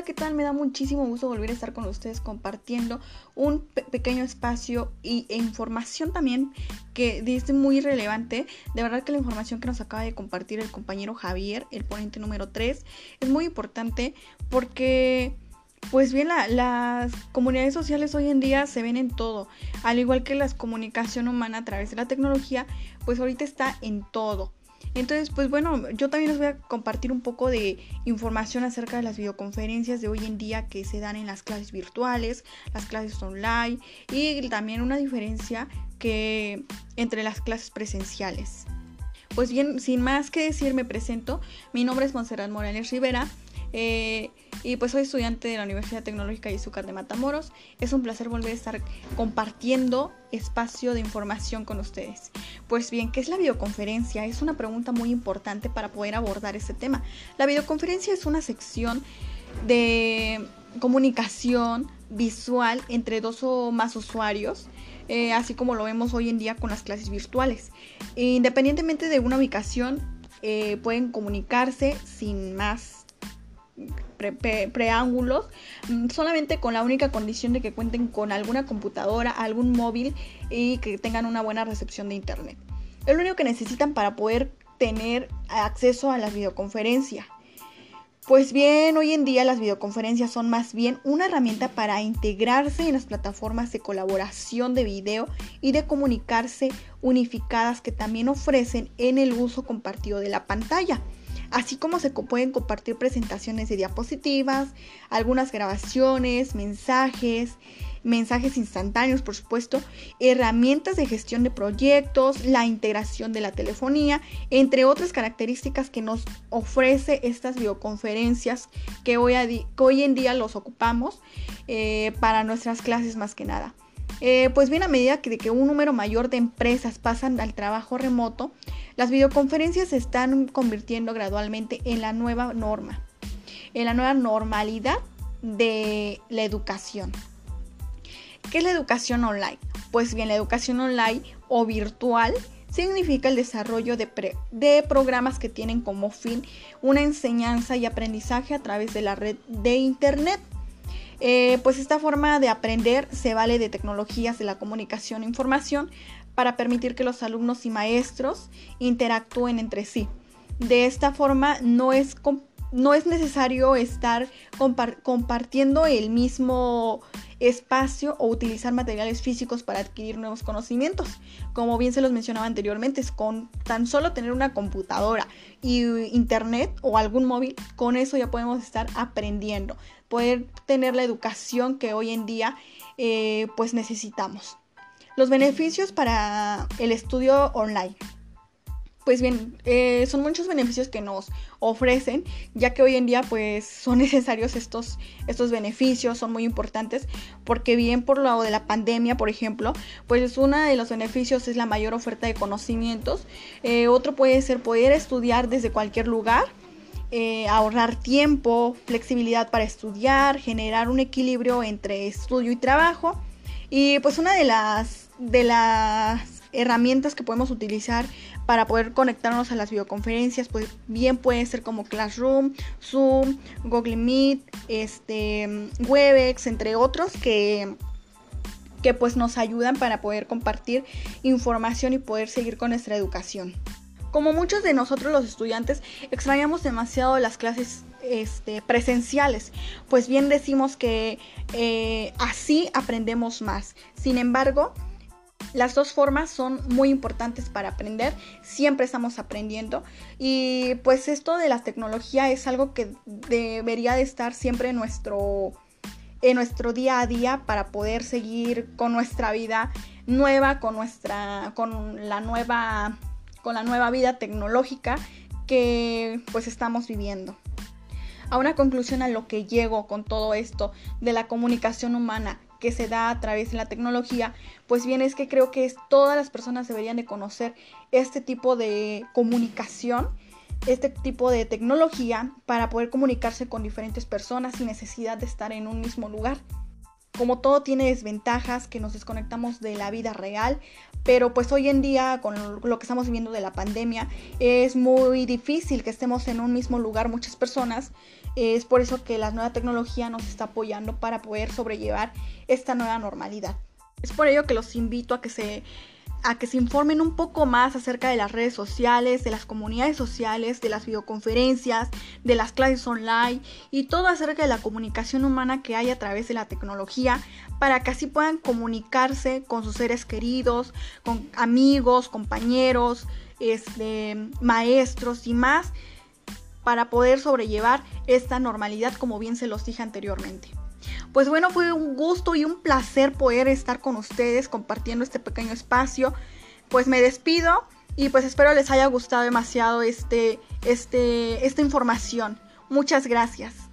Hola, ¿qué tal? Me da muchísimo gusto volver a estar con ustedes compartiendo un pequeño espacio y, e información también que es muy relevante. De verdad que la información que nos acaba de compartir el compañero Javier, el ponente número 3, es muy importante porque... Pues bien, las comunidades sociales hoy en día se ven en todo, al igual que la comunicación humana a través de la tecnología, pues ahorita está en todo. Entonces, pues bueno, yo también les voy a compartir un poco de información acerca de las videoconferencias de hoy en día que se dan en las clases virtuales, las clases online y también una diferencia que entre las clases presenciales. Pues bien, sin más que decir, me presento. Mi nombre es Monserrat Morales Rivera. Eh, y pues soy estudiante de la Universidad Tecnológica Izúcar de Matamoros. Es un placer volver a estar compartiendo espacio de información con ustedes. Pues bien, ¿qué es la videoconferencia? Es una pregunta muy importante para poder abordar este tema. La videoconferencia es una sección de comunicación visual entre dos o más usuarios. Eh, así como lo vemos hoy en día con las clases virtuales. Independientemente de una ubicación, eh, pueden comunicarse sin más preángulos, mm, solamente con la única condición de que cuenten con alguna computadora, algún móvil y que tengan una buena recepción de internet. Es lo único que necesitan para poder tener acceso a la videoconferencia. Pues bien, hoy en día las videoconferencias son más bien una herramienta para integrarse en las plataformas de colaboración de video y de comunicarse unificadas que también ofrecen en el uso compartido de la pantalla así como se pueden compartir presentaciones de diapositivas, algunas grabaciones, mensajes, mensajes instantáneos, por supuesto, herramientas de gestión de proyectos, la integración de la telefonía, entre otras características que nos ofrece estas videoconferencias que hoy, en día los ocupamos eh, para nuestras clases más que nada. Eh, pues bien, a medida que, un número mayor de empresas pasan al trabajo remoto, las videoconferencias se están convirtiendo gradualmente en la nueva norma, en la nueva normalidad de la educación. ¿Qué es la educación online? Pues bien, la educación online o virtual significa el desarrollo de, de, programas que tienen como fin una enseñanza y aprendizaje a través de la red de Internet. Eh, pues esta forma de aprender se vale de tecnologías de la comunicación e información para permitir que los alumnos y maestros interactúen entre sí. De esta forma no es, no es necesario estar compartiendo el mismo espacio o utilizar materiales físicos para adquirir nuevos conocimientos. Como bien se los mencionaba anteriormente, es con tan solo tener una computadora y internet o algún móvil, con eso ya podemos estar aprendiendo, poder tener la educación que hoy en día eh, pues necesitamos. Los beneficios para el estudio online. Pues bien, eh, son muchos beneficios que nos ofrecen, ya que hoy en día pues son necesarios estos, estos beneficios, son muy importantes, porque bien por lo de la pandemia, por ejemplo, pues uno de los beneficios es la mayor oferta de conocimientos, eh, otro puede ser poder estudiar desde cualquier lugar, eh, ahorrar tiempo, flexibilidad para estudiar, generar un equilibrio entre estudio y trabajo, y pues una de las, de las herramientas que podemos utilizar para poder conectarnos a las videoconferencias, pues bien puede ser como Classroom, Zoom, Google Meet, este, Webex, entre otros que que pues nos ayudan para poder compartir información y poder seguir con nuestra educación. Como muchos de nosotros los estudiantes extrañamos demasiado las clases este, presenciales, pues bien decimos que eh, así aprendemos más. Sin embargo, las dos formas son muy importantes para aprender, siempre estamos aprendiendo. Y pues esto de la tecnología es algo que debería de estar siempre en nuestro, en nuestro día a día para poder seguir con nuestra vida nueva, con nuestra, con la nueva con la nueva vida tecnológica que pues estamos viviendo. A una conclusión a lo que llego con todo esto de la comunicación humana que se da a través de la tecnología, pues bien es que creo que todas las personas deberían de conocer este tipo de comunicación, este tipo de tecnología para poder comunicarse con diferentes personas sin necesidad de estar en un mismo lugar. Como todo tiene desventajas, que nos desconectamos de la vida real, pero pues hoy en día con lo que estamos viviendo de la pandemia es muy difícil que estemos en un mismo lugar muchas personas. Es por eso que la nueva tecnología nos está apoyando para poder sobrellevar esta nueva normalidad. Es por ello que los invito a que se a que se informen un poco más acerca de las redes sociales, de las comunidades sociales, de las videoconferencias, de las clases online y todo acerca de la comunicación humana que hay a través de la tecnología para que así puedan comunicarse con sus seres queridos, con amigos, compañeros, este, maestros y más para poder sobrellevar esta normalidad como bien se los dije anteriormente. Pues bueno, fue un gusto y un placer poder estar con ustedes compartiendo este pequeño espacio. Pues me despido y pues espero les haya gustado demasiado este, este, esta información. Muchas gracias.